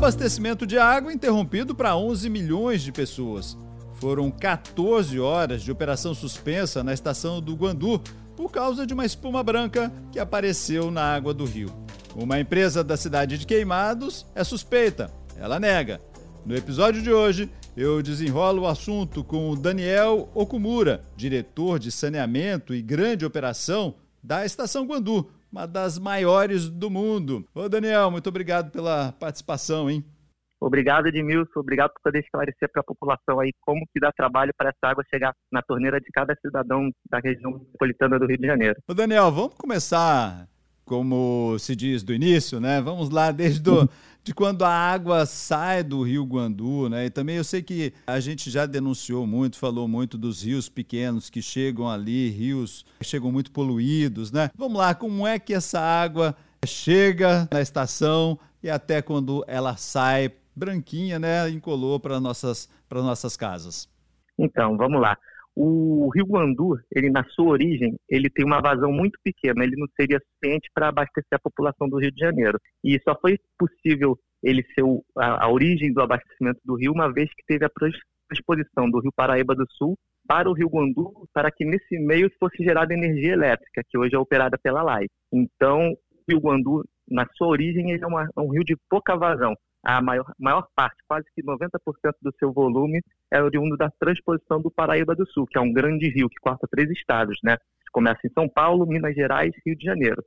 Abastecimento de água interrompido para 11 milhões de pessoas. Foram 14 horas de operação suspensa na estação do Guandu por causa de uma espuma branca que apareceu na água do rio. Uma empresa da cidade de Queimados é suspeita, ela nega. No episódio de hoje, eu desenrolo o assunto com o Daniel Okumura, diretor de saneamento e grande operação da estação Guandu, uma das maiores do mundo. Ô Daniel, muito obrigado pela participação, hein? Obrigado, Edmilson. Obrigado por poder esclarecer para a população aí como que dá trabalho para essa água chegar na torneira de cada cidadão da região metropolitana do Rio de Janeiro. Ô Daniel, vamos começar como se diz do início, né? Vamos lá desde do, de quando a água sai do Rio Guandu, né? E também eu sei que a gente já denunciou muito, falou muito dos rios pequenos que chegam ali, rios que chegam muito poluídos, né? Vamos lá, como é que essa água chega na estação e até quando ela sai branquinha, né, incolor para nossas para nossas casas? Então, vamos lá. O Rio Guandu, ele na sua origem, ele tem uma vazão muito pequena, ele não seria suficiente para abastecer a população do Rio de Janeiro. E só foi possível ele ser o, a, a, origem do abastecimento do rio, uma vez que teve a transposição do Rio Paraíba do Sul para o Rio Guandu, para que nesse meio fosse gerada energia elétrica, que hoje é operada pela LAI. Então, o Rio Guandu, na sua origem, ele é, uma, é um rio de pouca vazão a maior, maior parte, quase que 90% do seu volume, é oriundo da transposição do Paraíba do Sul, que é um grande rio que corta três estados, né? Começa em São Paulo, Minas Gerais Rio de Janeiro.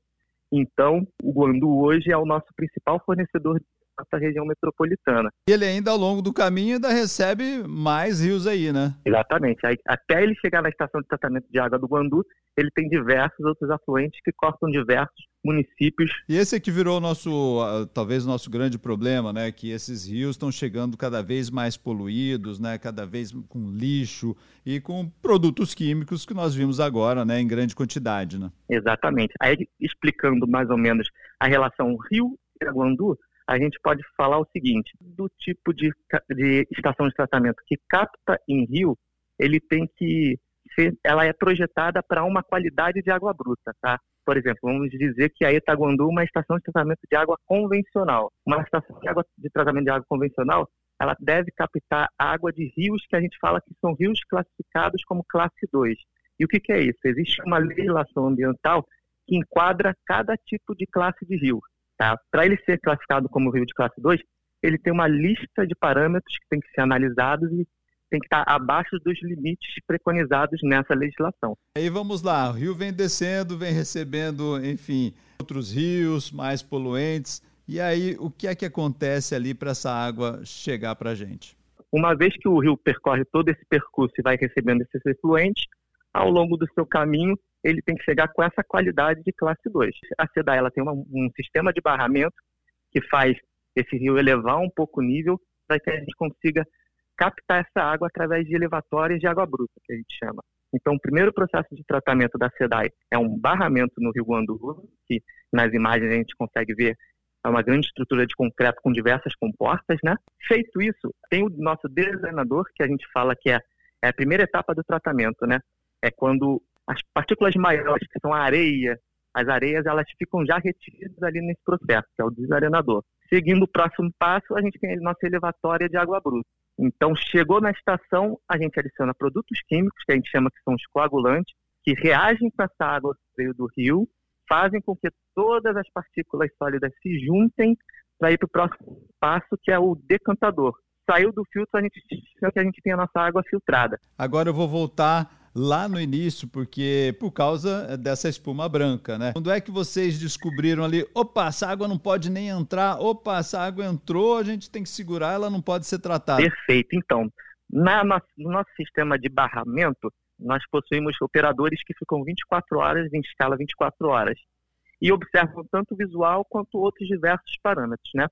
Então, o Guandu hoje é o nosso principal fornecedor nossa região metropolitana. E ele ainda ao longo do caminho ainda recebe mais rios aí, né? Exatamente. Aí, até ele chegar na estação de tratamento de água do Guandu, ele tem diversos outros afluentes que cortam diversos municípios. E esse aqui virou nosso, talvez nosso grande problema, né? Que esses rios estão chegando cada vez mais poluídos, né? Cada vez com lixo e com produtos químicos que nós vimos agora, né? Em grande quantidade, né? Exatamente. Aí explicando mais ou menos a relação Rio e Guandu, a gente pode falar o seguinte: do tipo de, de estação de tratamento que capta em rio, ele tem que ser, ela é projetada para uma qualidade de água bruta, tá? Por exemplo, vamos dizer que a Etaguandu é uma estação de tratamento de água convencional. Uma estação de, água, de tratamento de água convencional, ela deve captar água de rios que a gente fala que são rios classificados como classe 2. E o que, que é isso? Existe uma legislação ambiental que enquadra cada tipo de classe de rio. Tá? Para ele ser classificado como rio de classe 2, ele tem uma lista de parâmetros que tem que ser analisados e tem que estar abaixo dos limites preconizados nessa legislação. Aí vamos lá, o rio vem descendo, vem recebendo, enfim, outros rios mais poluentes. E aí, o que é que acontece ali para essa água chegar para a gente? Uma vez que o rio percorre todo esse percurso e vai recebendo esses efluentes, ao longo do seu caminho, ele tem que chegar com essa qualidade de classe 2. A SEDA ela tem uma, um sistema de barramento que faz esse rio elevar um pouco o nível para que a gente consiga captar essa água através de elevatórias de água bruta, que a gente chama. Então, o primeiro processo de tratamento da SEDAI é um barramento no Rio Guandu, que nas imagens a gente consegue ver é uma grande estrutura de concreto com diversas comportas, né? Feito isso, tem o nosso desenador, que a gente fala que é, é a primeira etapa do tratamento, né? É quando as partículas maiores, que são a areia, as areias, elas ficam já retidas ali nesse processo, que é o desarenador. Seguindo o próximo passo, a gente tem a nossa elevatória de água bruta. Então, chegou na estação, a gente adiciona produtos químicos, que a gente chama que são os coagulantes, que reagem com essa água que veio do rio, fazem com que todas as partículas sólidas se juntem para ir para o próximo passo, que é o decantador. Saiu do filtro, a gente que a gente tem a nossa água filtrada. Agora eu vou voltar lá no início, porque por causa dessa espuma branca, né? Quando é que vocês descobriram ali, opa, essa água não pode nem entrar, opa, essa água entrou, a gente tem que segurar, ela não pode ser tratada. Perfeito. Então, na, no nosso sistema de barramento, nós possuímos operadores que ficam 24 horas em escala 24 horas e observam tanto visual quanto outros diversos parâmetros, né?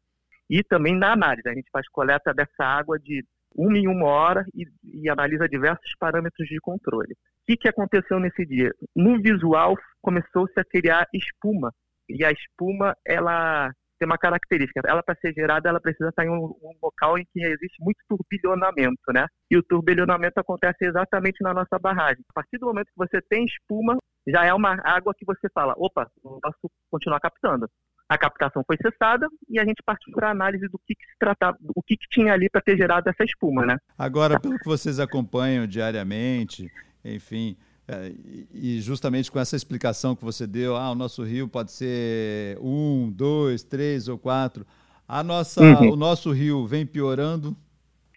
E também na análise, a gente faz coleta dessa água de uma em uma hora e, e analisa diversos parâmetros de controle. O que, que aconteceu nesse dia? No visual começou-se a criar espuma e a espuma ela tem uma característica. Ela, para ser gerada, ela precisa estar em um, um, local em que existe muito turbilhonamento, né? E o turbilhonamento acontece exatamente na nossa barragem. A partir do momento que você tem espuma, já é uma água que você fala, opa, não posso continuar captando. A captação foi cessada e a gente partiu para a análise do que, que, se tratava, o que, que tinha ali para ter gerado essa espuma, né? Agora, pelo que vocês acompanham diariamente, enfim, é, e justamente com essa explicação que você deu, ah, o nosso rio pode ser um, dois, três ou quatro. A nossa, uhum. O nosso rio vem piorando?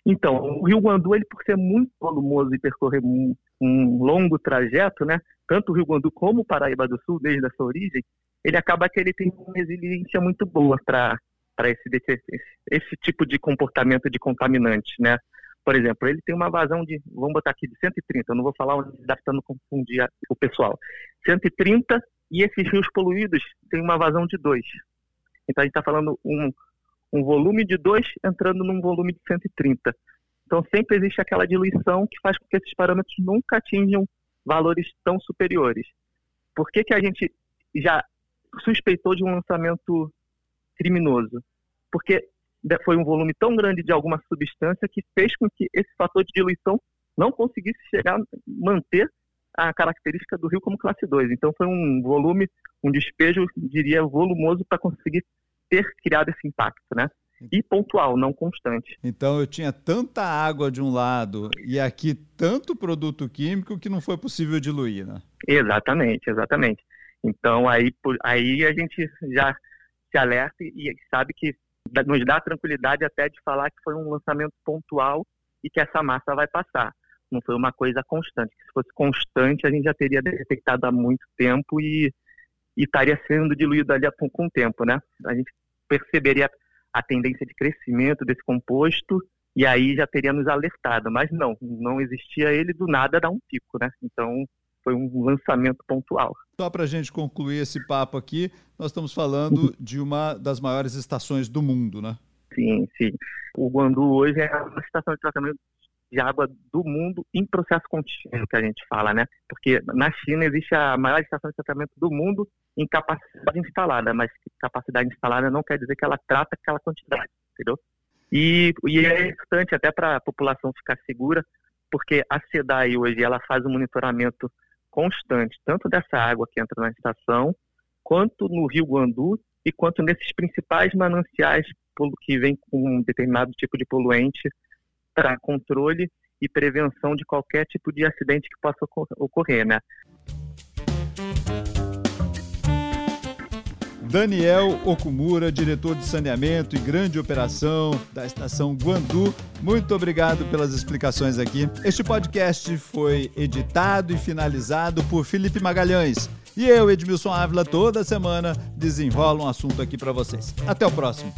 Então, o Rio Guandu, ele por ser muito volumoso e percorrer um, um longo trajeto, né? Tanto o Rio Guandu como o Paraíba do Sul, desde a sua origem, ele acaba que ele tem uma resiliência muito boa para esse, esse, esse tipo de comportamento de contaminante, né? Por exemplo, ele tem uma vazão de, vamos botar aqui, de 130, eu não vou falar onde para não confundir o pessoal. 130 e esses rios poluídos têm uma vazão de 2. Então a gente está falando um, um volume de 2 entrando num volume de 130. Então sempre existe aquela diluição que faz com que esses parâmetros nunca atinjam valores tão superiores. Por que, que a gente já suspeitou de um lançamento criminoso? Porque foi um volume tão grande de alguma substância que fez com que esse fator de diluição não conseguisse chegar, manter a característica do rio como classe 2. Então foi um volume, um despejo, diria, volumoso para conseguir ter criado esse impacto, né? E pontual, não constante. Então eu tinha tanta água de um lado e aqui tanto produto químico que não foi possível diluir, né? Exatamente, exatamente. Então aí, aí a gente já se alerta e sabe que nos dá tranquilidade até de falar que foi um lançamento pontual e que essa massa vai passar. Não foi uma coisa constante. Se fosse constante, a gente já teria detectado há muito tempo e, e estaria sendo diluído ali com o tempo, né? A gente perceberia a tendência de crescimento desse composto e aí já teria nos alertado. Mas não, não existia ele do nada dar um pico, né? Então foi um lançamento pontual. Só para a gente concluir esse papo aqui, nós estamos falando de uma das maiores estações do mundo, né? Sim, sim. O Guandu hoje é uma estação de tratamento de água do mundo em processo contínuo, que a gente fala, né? Porque na China existe a maior estação de tratamento do mundo em capacidade instalada, mas capacidade instalada não quer dizer que ela trata aquela quantidade, entendeu? E, e é importante até para a população ficar segura, porque a SEDAI hoje ela faz o um monitoramento constante, tanto dessa água que entra na estação, quanto no Rio Guandu e quanto nesses principais mananciais que vem com um determinado tipo de poluente para controle e prevenção de qualquer tipo de acidente que possa ocorrer, né? Daniel Okumura, diretor de saneamento e grande operação da estação Guandu. Muito obrigado pelas explicações aqui. Este podcast foi editado e finalizado por Felipe Magalhães. E eu, Edmilson Ávila, toda semana desenrola um assunto aqui para vocês. Até o próximo.